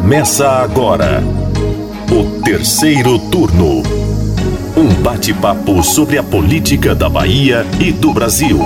Começa agora o terceiro turno. Um bate-papo sobre a política da Bahia e do Brasil.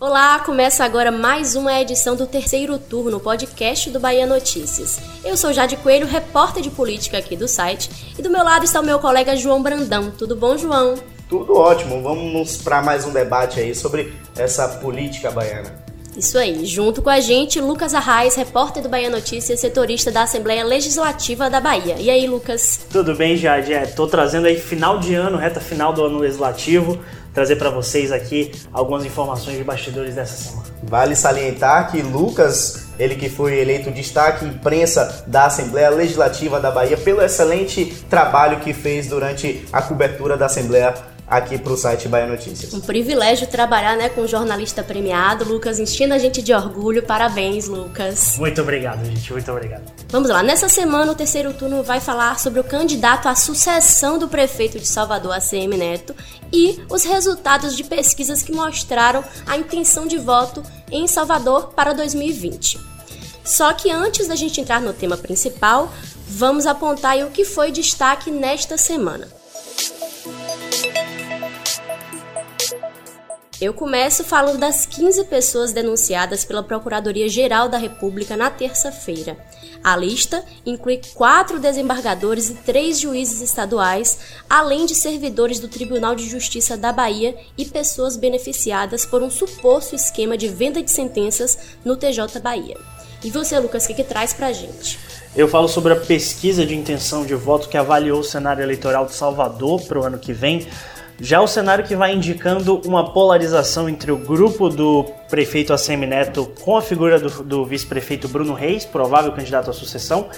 Olá, começa agora mais uma edição do terceiro turno, podcast do Bahia Notícias. Eu sou Jade Coelho, repórter de política aqui do site, e do meu lado está o meu colega João Brandão. Tudo bom, João? Tudo ótimo. Vamos para mais um debate aí sobre essa política baiana. Isso aí, junto com a gente, Lucas Arraes, repórter do Bahia Notícias, setorista da Assembleia Legislativa da Bahia. E aí, Lucas? Tudo bem, Jade? É, tô trazendo aí final de ano, reta final do ano legislativo, trazer para vocês aqui algumas informações de bastidores dessa semana. Vale salientar que Lucas, ele que foi eleito destaque imprensa da Assembleia Legislativa da Bahia pelo excelente trabalho que fez durante a cobertura da Assembleia aqui para o site Bahia Notícias. Um privilégio trabalhar né, com um jornalista premiado. Lucas, enchendo a gente de orgulho. Parabéns, Lucas. Muito obrigado, gente. Muito obrigado. Vamos lá. Nessa semana, o terceiro turno vai falar sobre o candidato à sucessão do prefeito de Salvador, ACM Neto, e os resultados de pesquisas que mostraram a intenção de voto em Salvador para 2020. Só que antes da gente entrar no tema principal, vamos apontar o que foi destaque nesta semana. Eu começo falando das 15 pessoas denunciadas pela Procuradoria-Geral da República na terça-feira. A lista inclui quatro desembargadores e três juízes estaduais, além de servidores do Tribunal de Justiça da Bahia e pessoas beneficiadas por um suposto esquema de venda de sentenças no TJ Bahia. E você, Lucas, o que, que traz pra gente? Eu falo sobre a pesquisa de intenção de voto que avaliou o cenário eleitoral de Salvador para o ano que vem. Já o cenário que vai indicando uma polarização entre o grupo do prefeito ACM Neto com a figura do, do vice-prefeito Bruno Reis, provável candidato à sucessão,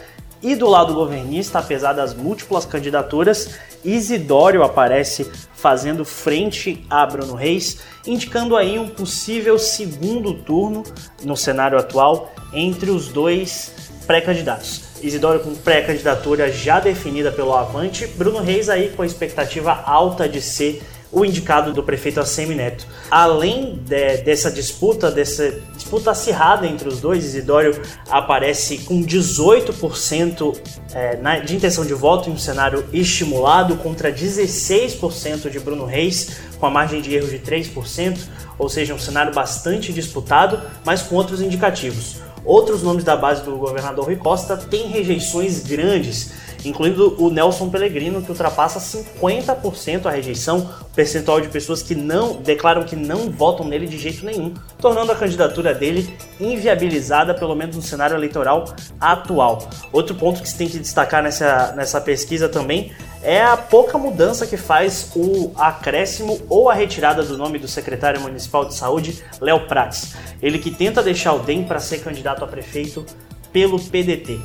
e do lado governista, apesar das múltiplas candidaturas, Isidório aparece fazendo frente a Bruno Reis, indicando aí um possível segundo turno no cenário atual entre os dois pré-candidatos. Isidoro com pré-candidatura já definida pelo Avante, Bruno Reis aí com a expectativa alta de ser o indicado do prefeito Assemi Neto. Além de, dessa disputa, dessa disputa acirrada entre os dois, Isidório aparece com 18% é, de intenção de voto em um cenário estimulado contra 16% de Bruno Reis, com a margem de erro de 3%, ou seja, um cenário bastante disputado, mas com outros indicativos. Outros nomes da base do governador Rui Costa têm rejeições grandes, incluindo o Nelson Pellegrino, que ultrapassa 50% a rejeição, percentual de pessoas que não declaram que não votam nele de jeito nenhum, tornando a candidatura dele inviabilizada, pelo menos no cenário eleitoral atual. Outro ponto que se tem que destacar nessa, nessa pesquisa também é a pouca mudança que faz o acréscimo ou a retirada do nome do secretário municipal de saúde, Léo Prates. Ele que tenta deixar o DEM para ser candidato a prefeito pelo PDT.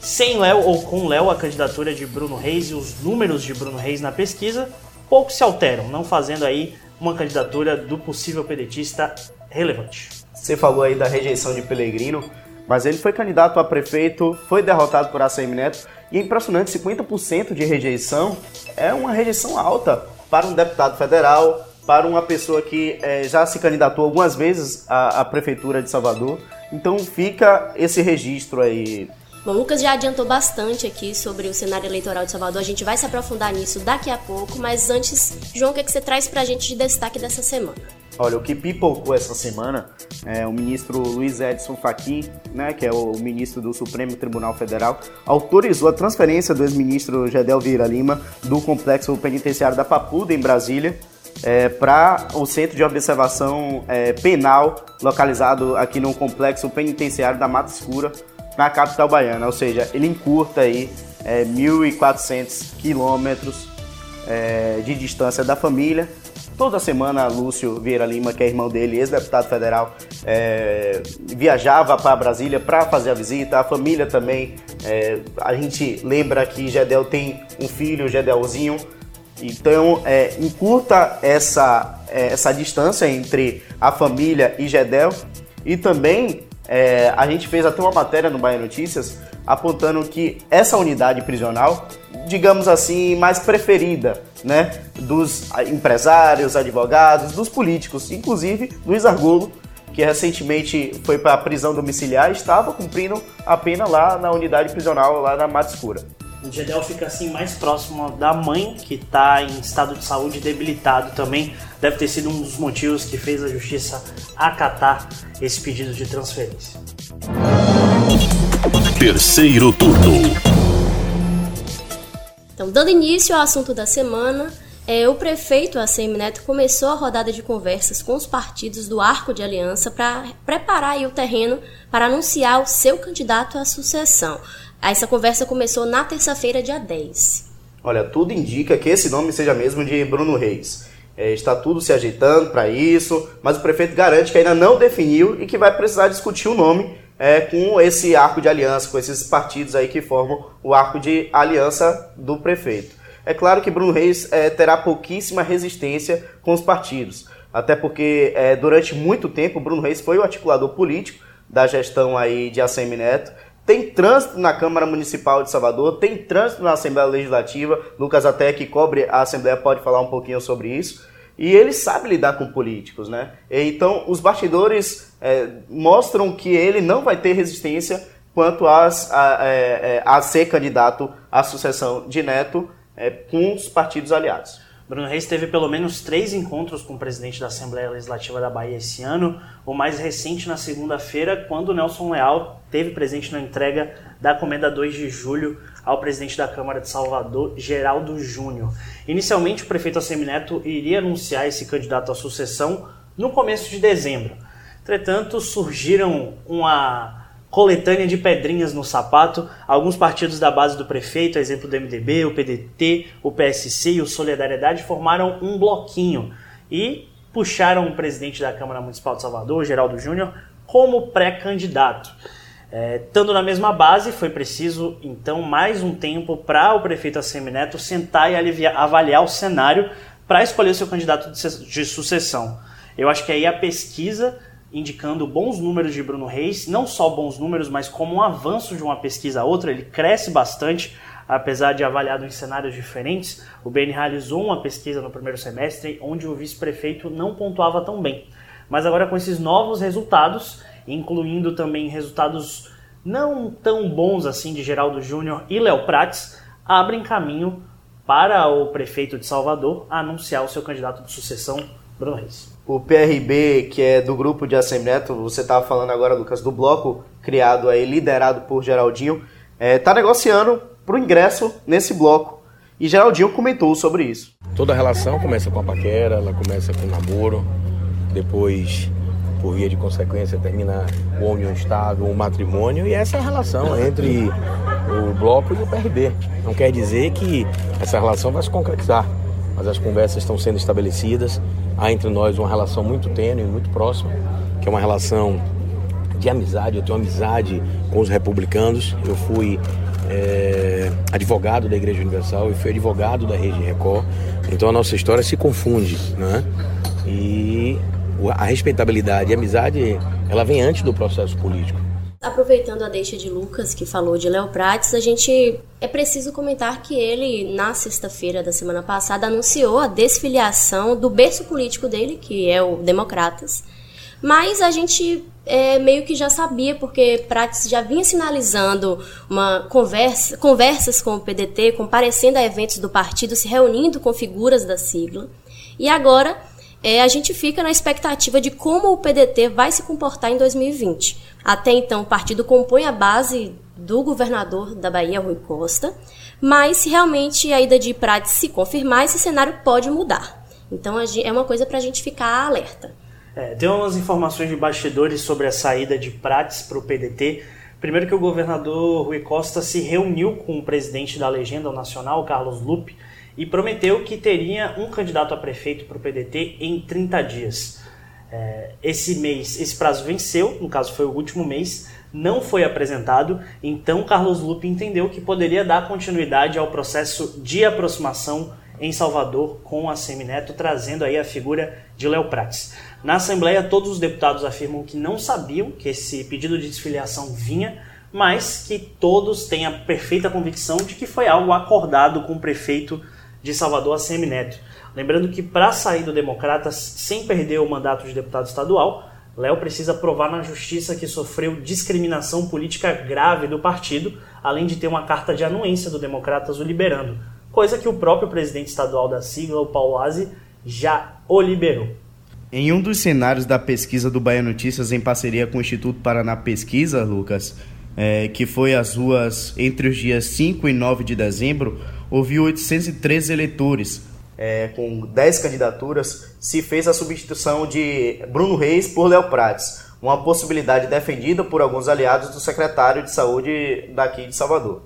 Sem Léo ou com Léo, a candidatura de Bruno Reis e os números de Bruno Reis na pesquisa pouco se alteram, não fazendo aí uma candidatura do possível pedetista relevante. Você falou aí da rejeição de Pellegrino, mas ele foi candidato a prefeito, foi derrotado por ACM Neto e é impressionante, 50% de rejeição é uma rejeição alta para um deputado federal, para uma pessoa que é, já se candidatou algumas vezes à, à Prefeitura de Salvador. Então fica esse registro aí. Bom, o Lucas já adiantou bastante aqui sobre o cenário eleitoral de Salvador. A gente vai se aprofundar nisso daqui a pouco, mas antes, João, o que, é que você traz para a gente de destaque dessa semana? Olha, o que pipocou essa semana é o ministro Luiz Edson Fachin, né, que é o ministro do Supremo Tribunal Federal, autorizou a transferência do ex-ministro Gedel Vieira Lima do complexo penitenciário da Papuda, em Brasília, é, para o Centro de Observação é, Penal, localizado aqui no complexo penitenciário da Mata Escura, na capital baiana. Ou seja, ele encurta aí é, 1.400 quilômetros é, de distância da família Toda semana, Lúcio Vieira Lima, que é irmão dele, ex-deputado federal, é, viajava para Brasília para fazer a visita. A família também. É, a gente lembra que Gedel tem um filho, Gedelzinho. Então, é, encurta essa, é, essa distância entre a família e Gedel. E também é, a gente fez até uma matéria no Bahia Notícias apontando que essa unidade prisional, digamos assim, mais preferida né, dos empresários, advogados, dos políticos, inclusive Luiz Argulo, que recentemente foi para a prisão domiciliar, estava cumprindo a pena lá na unidade prisional, lá na Mata Escura. O Gedel fica assim mais próximo da mãe, que está em estado de saúde debilitado também. Deve ter sido um dos motivos que fez a justiça acatar esse pedido de transferência. Terceiro turno. Então, dando início ao assunto da semana, é, o prefeito ACM Neto começou a rodada de conversas com os partidos do Arco de Aliança para preparar o terreno para anunciar o seu candidato à sucessão. Essa conversa começou na terça-feira, dia 10. Olha, tudo indica que esse nome seja mesmo de Bruno Reis. É, está tudo se ajeitando para isso, mas o prefeito garante que ainda não definiu e que vai precisar discutir o nome é, com esse arco de aliança, com esses partidos aí que formam o arco de aliança do prefeito. É claro que Bruno Reis é, terá pouquíssima resistência com os partidos, até porque é, durante muito tempo Bruno Reis foi o articulador político da gestão aí de ACM Neto, tem trânsito na Câmara Municipal de Salvador, tem trânsito na Assembleia Legislativa. Lucas até que cobre a Assembleia pode falar um pouquinho sobre isso. E ele sabe lidar com políticos, né? Então, os bastidores é, mostram que ele não vai ter resistência quanto às, a, a, é, é, a, ser candidato à sucessão de Neto é, com os partidos aliados. Bruno Reis teve pelo menos três encontros com o presidente da Assembleia Legislativa da Bahia esse ano, o mais recente na segunda-feira, quando Nelson Leal teve presente na entrega da Comenda 2 de julho ao presidente da Câmara de Salvador, Geraldo Júnior. Inicialmente, o prefeito Assemineto iria anunciar esse candidato à sucessão no começo de dezembro. Entretanto, surgiram uma coletânea de pedrinhas no sapato. Alguns partidos da base do prefeito, exemplo do MDB, o PDT, o PSC e o Solidariedade, formaram um bloquinho e puxaram o presidente da Câmara Municipal de Salvador, Geraldo Júnior, como pré-candidato. É, estando na mesma base, foi preciso então mais um tempo para o prefeito Assemineto sentar e aliviar, avaliar o cenário para escolher seu candidato de, de sucessão. Eu acho que aí a pesquisa indicando bons números de Bruno Reis, não só bons números, mas como um avanço de uma pesquisa a outra, ele cresce bastante, apesar de avaliado em cenários diferentes. O BN realizou uma pesquisa no primeiro semestre onde o vice-prefeito não pontuava tão bem. Mas agora com esses novos resultados, incluindo também resultados não tão bons assim de Geraldo Júnior e Léo Prates, abrem caminho para o prefeito de Salvador anunciar o seu candidato de sucessão, Bruno Reis o PRB, que é do grupo de Assembleia, você estava falando agora, Lucas, do bloco criado aí, liderado por Geraldinho, está é, tá negociando para o ingresso nesse bloco. E Geraldinho comentou sobre isso. Toda relação começa com a paquera, ela começa com o namoro, depois, por via de consequência, termina o união estável, o matrimônio, e essa é a relação entre o bloco e o PRB. Não quer dizer que essa relação vai se concretizar, mas as conversas estão sendo estabelecidas há entre nós uma relação muito tênue, muito próxima, que é uma relação de amizade. Eu tenho amizade com os republicanos. Eu fui é, advogado da Igreja Universal e fui advogado da Rede Record. Então a nossa história se confunde, né? E a respeitabilidade e a amizade, ela vem antes do processo político. Aproveitando a deixa de Lucas, que falou de Léo Prates, a gente é preciso comentar que ele, na sexta-feira da semana passada, anunciou a desfiliação do berço político dele, que é o Democratas. Mas a gente é, meio que já sabia, porque Prates já vinha sinalizando uma conversa, conversas com o PDT, comparecendo a eventos do partido, se reunindo com figuras da sigla. E agora é, a gente fica na expectativa de como o PDT vai se comportar em 2020. Até então, o partido compõe a base do governador da Bahia, Rui Costa, mas se realmente a ida de Prates se confirmar, esse cenário pode mudar. Então é uma coisa para a gente ficar alerta. É, tem umas informações de bastidores sobre a saída de Prates para o PDT. Primeiro que o governador Rui Costa se reuniu com o presidente da Legenda Nacional, Carlos Lupe, e prometeu que teria um candidato a prefeito para o PDT em 30 dias. É, esse mês, esse prazo venceu, no caso foi o último mês, não foi apresentado, então Carlos Lupe entendeu que poderia dar continuidade ao processo de aproximação em Salvador com a Semineto, trazendo aí a figura de Léo Prates. Na Assembleia, todos os deputados afirmam que não sabiam que esse pedido de desfiliação vinha, mas que todos têm a perfeita convicção de que foi algo acordado com o prefeito de Salvador, ACM Neto. Lembrando que para sair do Democratas sem perder o mandato de deputado estadual, Léo precisa provar na justiça que sofreu discriminação política grave do partido, além de ter uma carta de anuência do Democratas o liberando, coisa que o próprio presidente estadual da sigla, o Paulo Aze, já o liberou. Em um dos cenários da pesquisa do Bahia Notícias em parceria com o Instituto Paraná Pesquisa, Lucas, é, que foi às ruas entre os dias 5 e 9 de dezembro, houve 813 eleitores, é, com 10 candidaturas, se fez a substituição de Bruno Reis por Léo Prates, uma possibilidade defendida por alguns aliados do secretário de saúde daqui de Salvador.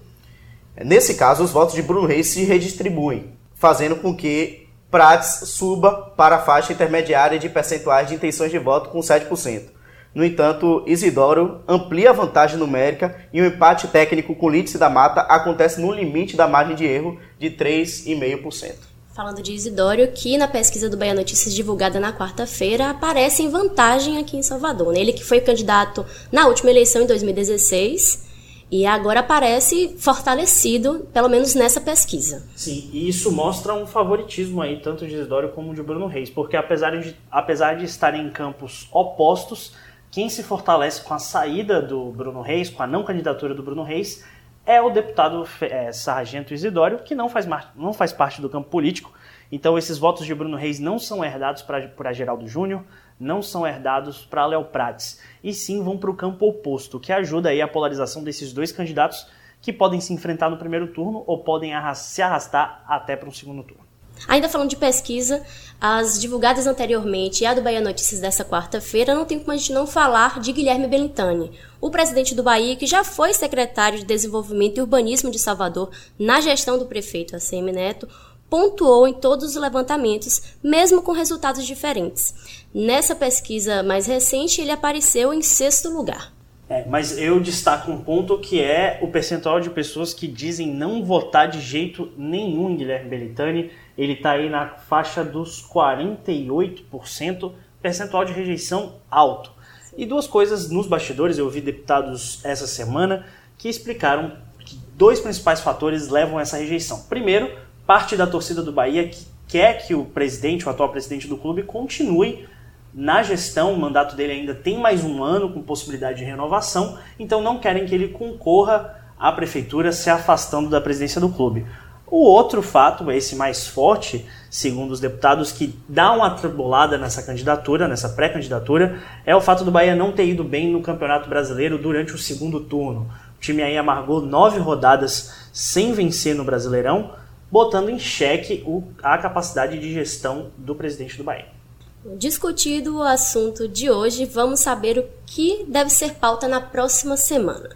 Nesse caso, os votos de Bruno Reis se redistribuem, fazendo com que Prates suba para a faixa intermediária de percentuais de intenções de voto com 7%. No entanto, Isidoro amplia a vantagem numérica e o um empate técnico com Lídice da Mata acontece no limite da margem de erro de 3,5%. Falando de Isidório, que na pesquisa do Bahia Notícias divulgada na quarta-feira aparece em vantagem aqui em Salvador. Né? Ele que foi candidato na última eleição em 2016 e agora aparece fortalecido, pelo menos nessa pesquisa. Sim, e isso mostra um favoritismo aí, tanto de Isidório como de Bruno Reis, porque apesar de, apesar de estarem em campos opostos, quem se fortalece com a saída do Bruno Reis, com a não candidatura do Bruno Reis, é o deputado é, Sargento Isidório, que não faz, não faz parte do campo político. Então, esses votos de Bruno Reis não são herdados para Geraldo Júnior, não são herdados para Léo Prates, e sim vão para o campo oposto, que ajuda aí a polarização desses dois candidatos que podem se enfrentar no primeiro turno ou podem se arrastar até para um segundo turno. Ainda falando de pesquisa, as divulgadas anteriormente e a do Bahia Notícias dessa quarta-feira, não tem como a gente não falar de Guilherme Belintani, o presidente do Bahia, que já foi secretário de Desenvolvimento e Urbanismo de Salvador na gestão do prefeito ACM Neto, pontuou em todos os levantamentos, mesmo com resultados diferentes. Nessa pesquisa mais recente, ele apareceu em sexto lugar. É, mas eu destaco um ponto que é o percentual de pessoas que dizem não votar de jeito nenhum em Guilherme Belitani. Ele está aí na faixa dos 48%, percentual de rejeição alto. E duas coisas nos bastidores, eu ouvi deputados essa semana que explicaram que dois principais fatores levam a essa rejeição. Primeiro, parte da torcida do Bahia que quer que o presidente, o atual presidente do clube, continue na gestão, o mandato dele ainda tem mais um ano com possibilidade de renovação, então não querem que ele concorra à prefeitura se afastando da presidência do clube. O outro fato, esse mais forte, segundo os deputados, que dá uma atribulada nessa candidatura, nessa pré-candidatura, é o fato do Bahia não ter ido bem no Campeonato Brasileiro durante o segundo turno. O time aí amargou nove rodadas sem vencer no Brasileirão, botando em xeque a capacidade de gestão do presidente do Bahia. Discutido o assunto de hoje, vamos saber o que deve ser pauta na próxima semana.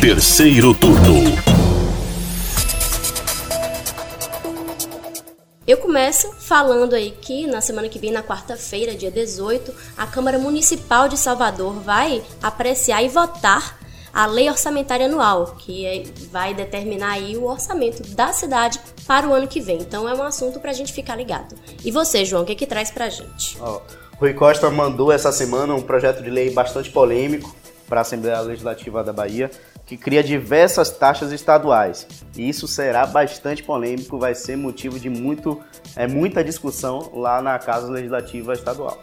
Terceiro turno. Eu começo falando aí que na semana que vem, na quarta-feira, dia 18, a Câmara Municipal de Salvador vai apreciar e votar a lei orçamentária anual, que é, vai determinar aí o orçamento da cidade para o ano que vem. Então é um assunto para a gente ficar ligado. E você, João, o que, é que traz para a gente? Oh, Rui Costa mandou essa semana um projeto de lei bastante polêmico para a Assembleia Legislativa da Bahia, que cria diversas taxas estaduais. E isso será bastante polêmico, vai ser motivo de muito, é, muita discussão lá na Casa Legislativa Estadual.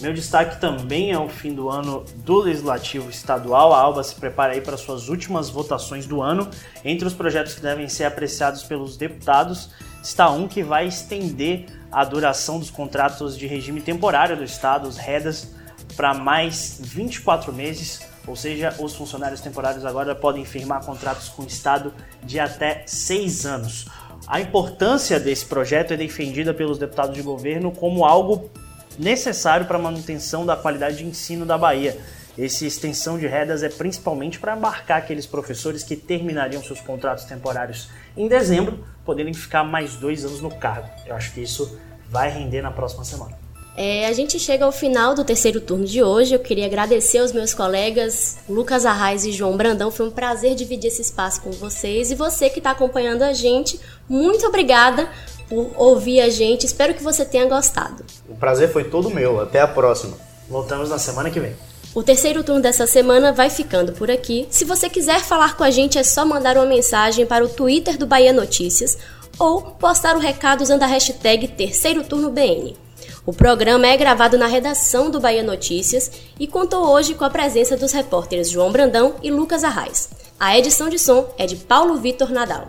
Meu destaque também é o fim do ano do Legislativo Estadual. A Alba se prepara aí para suas últimas votações do ano. Entre os projetos que devem ser apreciados pelos deputados está um que vai estender a duração dos contratos de regime temporário do Estado, os REDAS, para mais 24 meses. Ou seja, os funcionários temporários agora podem firmar contratos com o Estado de até seis anos. A importância desse projeto é defendida pelos deputados de governo como algo necessário para a manutenção da qualidade de ensino da Bahia. Essa extensão de redas é principalmente para embarcar aqueles professores que terminariam seus contratos temporários em dezembro, poderem ficar mais dois anos no cargo. Eu acho que isso vai render na próxima semana. É, a gente chega ao final do terceiro turno de hoje. Eu queria agradecer aos meus colegas Lucas Arraes e João Brandão. Foi um prazer dividir esse espaço com vocês. E você que está acompanhando a gente, muito obrigada por ouvir a gente. Espero que você tenha gostado. O prazer foi todo meu. Até a próxima. Voltamos na semana que vem. O terceiro turno dessa semana vai ficando por aqui. Se você quiser falar com a gente, é só mandar uma mensagem para o Twitter do Bahia Notícias ou postar o recado usando a hashtag Terceiro Turno BN. O programa é gravado na redação do Bahia Notícias e contou hoje com a presença dos repórteres João Brandão e Lucas Arraes. A edição de som é de Paulo Vitor Nadal.